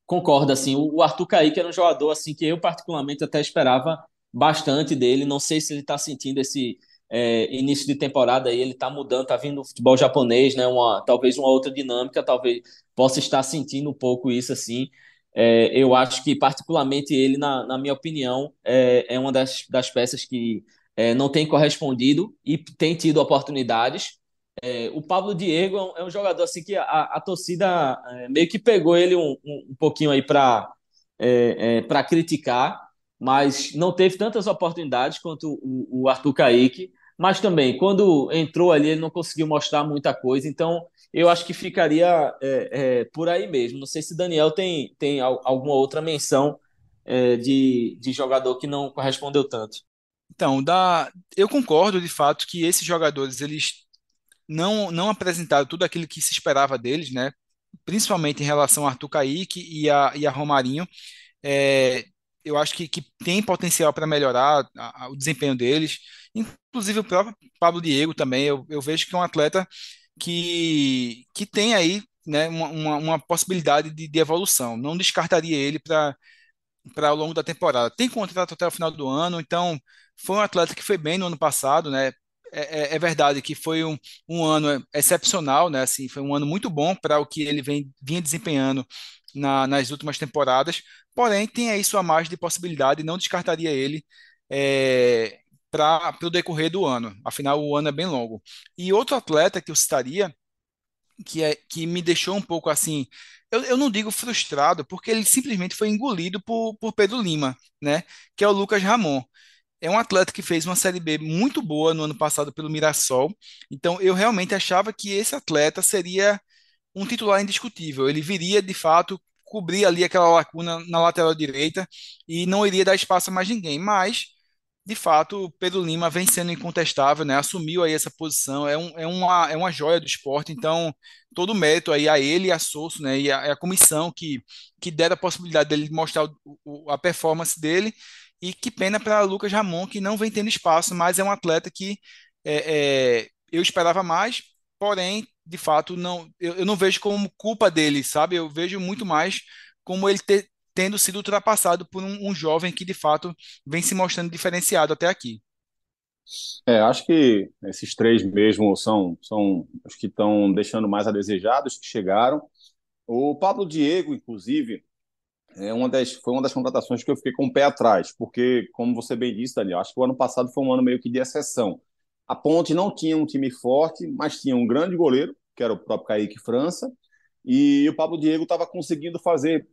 Concordo, assim. O Arthur Caíque era um jogador assim que eu particularmente até esperava bastante dele. Não sei se ele está sentindo esse é, início de temporada aí ele está mudando, está vindo o futebol japonês, né? Uma, talvez uma outra dinâmica, talvez possa estar sentindo um pouco isso assim. É, eu acho que, particularmente, ele, na, na minha opinião, é, é uma das, das peças que é, não tem correspondido e tem tido oportunidades. É, o Pablo Diego é um, é jogador assim que a, a torcida é, meio que pegou ele um, um, um pouquinho aí para para criticar, mas não teve tantas oportunidades quanto o, o Arthur Kaique mas também, quando entrou ali, ele não conseguiu mostrar muita coisa, então eu acho que ficaria é, é, por aí mesmo. Não sei se Daniel tem, tem alguma outra menção é, de, de jogador que não correspondeu tanto. Então, da, eu concordo de fato que esses jogadores eles não, não apresentaram tudo aquilo que se esperava deles, né? principalmente em relação a Arthur Kaique e a, e a Romarinho. É, eu acho que, que tem potencial para melhorar a, a, o desempenho deles. Inclusive o próprio Pablo Diego também, eu, eu vejo que é um atleta que, que tem aí né, uma, uma, possibilidade de, de, evolução. Não descartaria ele para para ao longo da temporada. Tem contrato até o final do ano, então foi um atleta que foi bem no ano passado, né? É, é, é verdade que foi um, um ano excepcional, né? Assim, foi um ano muito bom para o que ele vem, vinha desempenhando na, nas últimas temporadas. Porém, tem aí sua margem de possibilidade, não descartaria ele é, para o decorrer do ano. Afinal, o ano é bem longo. E outro atleta que eu citaria, que, é, que me deixou um pouco assim, eu, eu não digo frustrado, porque ele simplesmente foi engolido por, por Pedro Lima, né? Que é o Lucas Ramon. É um atleta que fez uma Série B muito boa no ano passado pelo Mirassol. Então, eu realmente achava que esse atleta seria um titular indiscutível. Ele viria, de fato, cobrir ali aquela lacuna na lateral direita e não iria dar espaço a mais ninguém. Mas de fato, Pedro Lima vem sendo incontestável, né? Assumiu aí essa posição, é, um, é, uma, é uma joia do esporte, então todo o mérito aí a ele a Souza, né? E a, a, comissão que, que deram a possibilidade dele mostrar o, o, a performance dele. E que pena para Lucas Ramon, que não vem tendo espaço, mas é um atleta que é, é, eu esperava mais, porém, de fato, não, eu, eu não vejo como culpa dele, sabe? Eu vejo muito mais como ele ter, tendo sido ultrapassado por um, um jovem que de fato vem se mostrando diferenciado até aqui. É, acho que esses três mesmo são, são os que estão deixando mais a desejar, os que chegaram. O Pablo Diego, inclusive, é uma das, foi uma das contratações que eu fiquei com o pé atrás, porque, como você bem disse, Daniel, acho que o ano passado foi um ano meio que de exceção. A Ponte não tinha um time forte, mas tinha um grande goleiro, que era o próprio Kaique França, e o Pablo Diego estava conseguindo fazer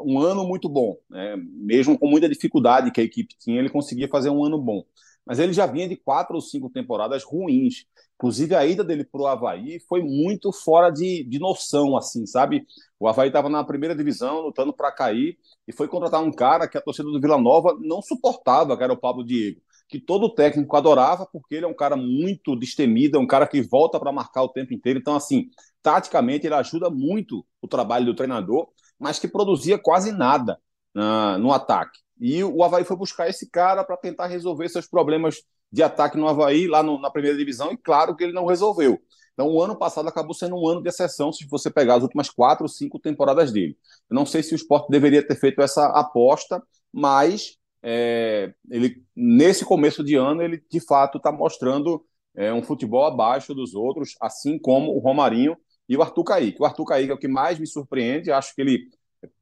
um ano muito bom, né? mesmo com muita dificuldade que a equipe tinha, ele conseguia fazer um ano bom. Mas ele já vinha de quatro ou cinco temporadas ruins. Inclusive, a ida dele para o Havaí foi muito fora de, de noção, assim, sabe? O Havaí estava na primeira divisão, lutando para cair, e foi contratar um cara que a torcida do Vila Nova não suportava, que era o Pablo Diego, que todo técnico adorava, porque ele é um cara muito destemido, é um cara que volta para marcar o tempo inteiro. Então, assim, taticamente, ele ajuda muito o trabalho do treinador, mas que produzia quase nada uh, no ataque. E o Havaí foi buscar esse cara para tentar resolver seus problemas de ataque no Havaí, lá no, na primeira divisão, e claro que ele não resolveu. Então, o ano passado acabou sendo um ano de exceção, se você pegar as últimas quatro ou cinco temporadas dele. Eu não sei se o esporte deveria ter feito essa aposta, mas é, ele nesse começo de ano, ele de fato está mostrando é, um futebol abaixo dos outros, assim como o Romarinho e o Arthur Caíque. O Arthur Caíque é o que mais me surpreende, acho que ele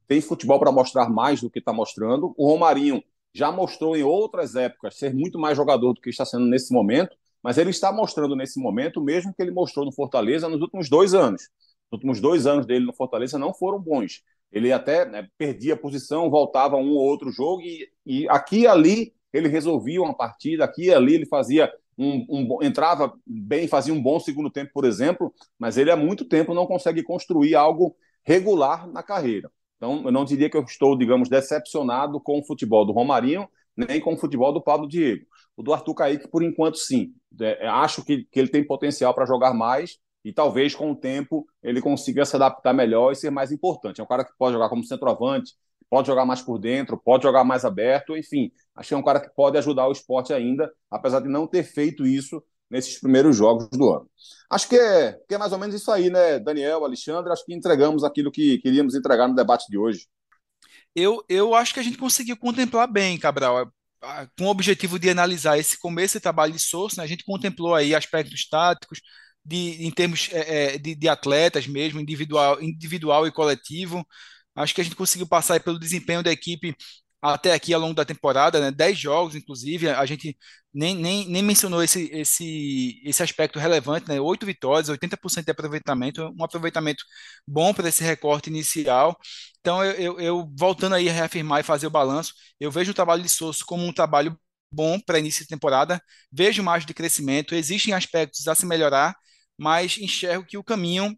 tem futebol para mostrar mais do que está mostrando. O Romarinho já mostrou em outras épocas ser muito mais jogador do que está sendo nesse momento, mas ele está mostrando nesse momento o mesmo que ele mostrou no Fortaleza nos últimos dois anos. Os últimos dois anos dele no Fortaleza não foram bons. Ele até né, perdia a posição, voltava um ou outro jogo e, e aqui e ali ele resolvia uma partida, aqui e ali ele fazia um, um, entrava bem, fazia um bom segundo tempo, por exemplo, mas ele há muito tempo não consegue construir algo regular na carreira. Então, eu não diria que eu estou, digamos, decepcionado com o futebol do Romarinho, nem com o futebol do Pablo Diego. O do Arthur Kaique, por enquanto, sim. É, acho que, que ele tem potencial para jogar mais e talvez com o tempo ele consiga se adaptar melhor e ser mais importante. É um cara que pode jogar como centroavante, pode jogar mais por dentro, pode jogar mais aberto, enfim. Acho que é um cara que pode ajudar o esporte ainda, apesar de não ter feito isso nesses primeiros jogos do ano. Acho que é, que é mais ou menos isso aí, né, Daniel, Alexandre? Acho que entregamos aquilo que queríamos entregar no debate de hoje. Eu, eu acho que a gente conseguiu contemplar bem, Cabral, com o objetivo de analisar esse começo de trabalho de Souza, né, a gente contemplou aí aspectos táticos, de, em termos é, é, de, de, atletas mesmo, individual, individual e coletivo. Acho que a gente conseguiu passar pelo desempenho da equipe até aqui ao longo da temporada, né? 10 jogos, inclusive, a gente nem, nem, nem mencionou esse, esse, esse aspecto relevante, né? 8 vitórias, 80% de aproveitamento, um aproveitamento bom para esse recorte inicial. Então, eu, eu, eu, voltando aí a reafirmar e fazer o balanço, eu vejo o trabalho de Souza como um trabalho bom para início de temporada, vejo margem de crescimento, existem aspectos a se melhorar, mas enxergo que o caminho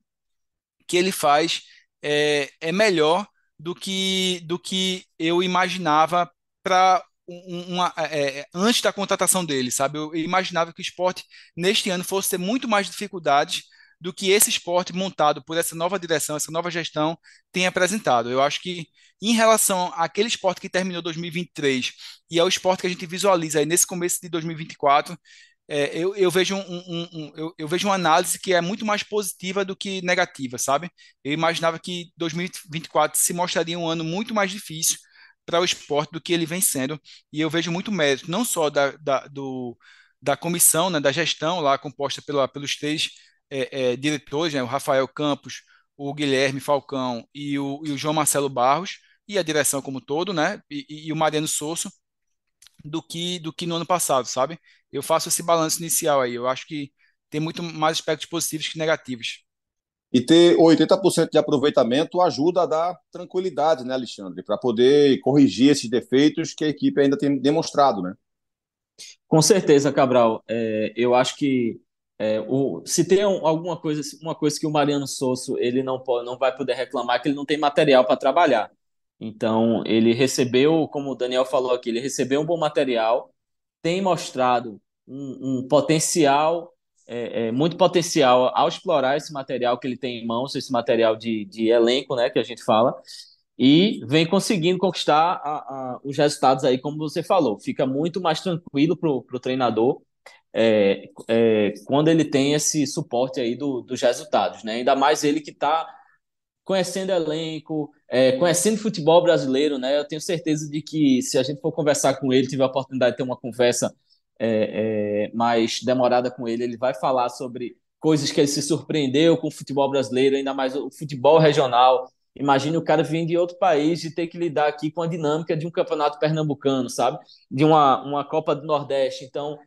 que ele faz é, é melhor do que, do que eu imaginava para uma, é, é, antes da contratação dele, sabe? Eu imaginava que o esporte neste ano fosse ter muito mais dificuldades do que esse esporte montado por essa nova direção, essa nova gestão tem apresentado. Eu acho que em relação àquele esporte que terminou 2023 e ao esporte que a gente visualiza aí nesse começo de 2024, é, eu, eu, vejo um, um, um eu, eu, vejo uma análise que é muito mais positiva do que negativa, sabe? Eu imaginava que 2024 se mostraria um ano muito mais difícil para o esporte do que ele vem sendo, e eu vejo muito mérito, não só da, da, do, da comissão, né, da gestão lá composta pela, pelos três é, é, diretores, né, o Rafael Campos, o Guilherme Falcão e o, e o João Marcelo Barros, e a direção como todo, né, e, e o Mariano Souza, do que, do que no ano passado, sabe? Eu faço esse balanço inicial aí. Eu acho que tem muito mais aspectos positivos que negativos. E ter 80% de aproveitamento ajuda a dar tranquilidade, né, Alexandre? Para poder corrigir esses defeitos que a equipe ainda tem demonstrado, né? Com certeza, Cabral. É, eu acho que é, o, se tem alguma coisa, uma coisa que o Mariano Sosso ele não pode, não vai poder reclamar é que ele não tem material para trabalhar. Então, ele recebeu, como o Daniel falou aqui, ele recebeu um bom material, tem mostrado um, um potencial, é, é, muito potencial ao explorar esse material que ele tem em mãos, esse material de, de elenco, né, que a gente fala, e vem conseguindo conquistar a, a, os resultados aí, como você falou. Fica muito mais tranquilo para o treinador é, é, quando ele tem esse suporte aí do, dos resultados, né? Ainda mais ele que está conhecendo elenco, é, conhecendo futebol brasileiro, né? Eu tenho certeza de que se a gente for conversar com ele, tiver a oportunidade de ter uma conversa é, é, mais demorada com ele, ele vai falar sobre coisas que ele se surpreendeu com o futebol brasileiro, ainda mais o futebol regional. Imagine o cara vir de outro país e ter que lidar aqui com a dinâmica de um campeonato pernambucano, sabe? De uma, uma Copa do Nordeste. Então,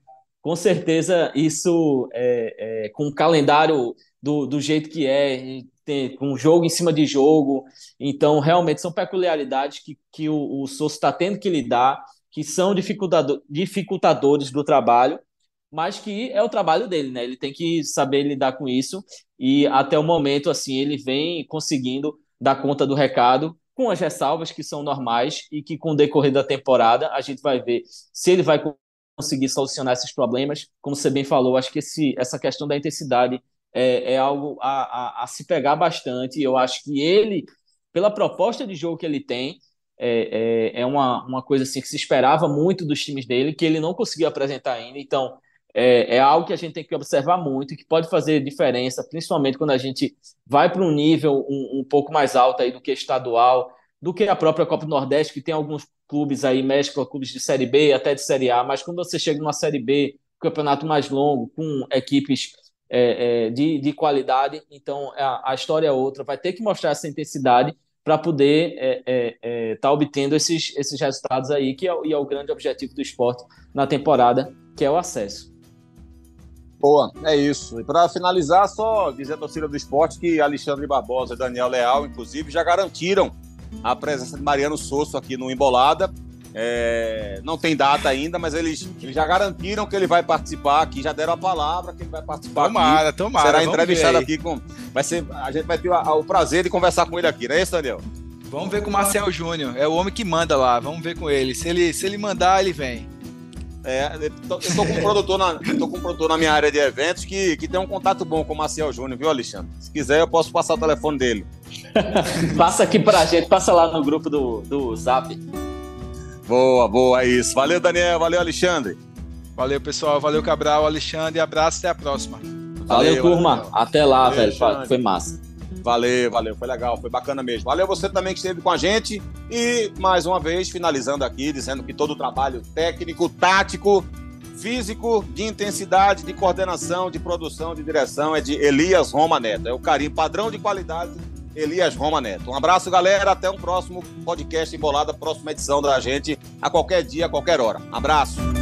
com certeza, isso é, é, com o calendário do, do jeito que é, tem, com jogo em cima de jogo. Então, realmente, são peculiaridades que, que o, o Souza está tendo que lidar, que são dificultador, dificultadores do trabalho, mas que é o trabalho dele, né? Ele tem que saber lidar com isso e até o momento, assim, ele vem conseguindo dar conta do recado, com as ressalvas que são normais e que com o decorrer da temporada a gente vai ver se ele vai conseguir solucionar esses problemas. Como você bem falou, acho que esse, essa questão da intensidade é, é algo a, a, a, se pegar bastante. Eu acho que ele, pela proposta de jogo que ele tem, é, é, é uma, uma coisa assim que se esperava muito dos times dele, que ele não conseguiu apresentar ainda. Então, é, é, algo que a gente tem que observar muito, que pode fazer diferença, principalmente quando a gente vai para um nível um, um, pouco mais alto aí do que estadual, do que a própria Copa do Nordeste, que tem alguns clubes aí, mescla clubes de Série B até de Série A, mas quando você chega numa Série B, campeonato mais longo, com equipes é, é, de, de qualidade, então a, a, história é outra, vai ter que mostrar essa intensidade para poder estar é, é, é, tá obtendo esses, esses resultados aí, que é, e é o grande objetivo do esporte na temporada, que é o acesso. Boa, é isso. E para finalizar, só dizer à torcida do esporte que Alexandre Barbosa e Daniel Leal, inclusive, já garantiram a presença de Mariano Sosso aqui no Embolada. É, não tem data ainda, mas eles, eles, já garantiram que ele vai participar aqui, já deram a palavra que ele vai participar tomara, aqui. Tomara, Será entrevistado aqui com. Vai ser, a gente vai ter o, o prazer de conversar com ele aqui, não é isso, Daniel? Vamos ver com o Marcel Júnior. É o homem que manda lá. Vamos ver com ele. Se ele, se ele mandar, ele vem. É, eu tô, eu tô com um produtor na, tô com um produtor na minha área de eventos que, que tem um contato bom com o Marcel Júnior, viu, Alexandre? Se quiser, eu posso passar o telefone dele. passa aqui pra gente, passa lá no grupo do, do Zap. Boa, boa, é isso. Valeu, Daniel, valeu, Alexandre. Valeu, pessoal, valeu, Cabral, Alexandre, abraço, até a próxima. Valeu, valeu turma, valeu. até lá, valeu, velho, foi massa. Valeu, valeu, foi legal, foi bacana mesmo. Valeu você também que esteve com a gente. E mais uma vez, finalizando aqui, dizendo que todo o trabalho técnico, tático, físico, de intensidade, de coordenação, de produção, de direção é de Elias Roma Neto. É o carinho padrão de qualidade, Elias Roma Neto. Um abraço, galera. Até um próximo podcast Embolada, próxima edição da gente, a qualquer dia, a qualquer hora. Abraço.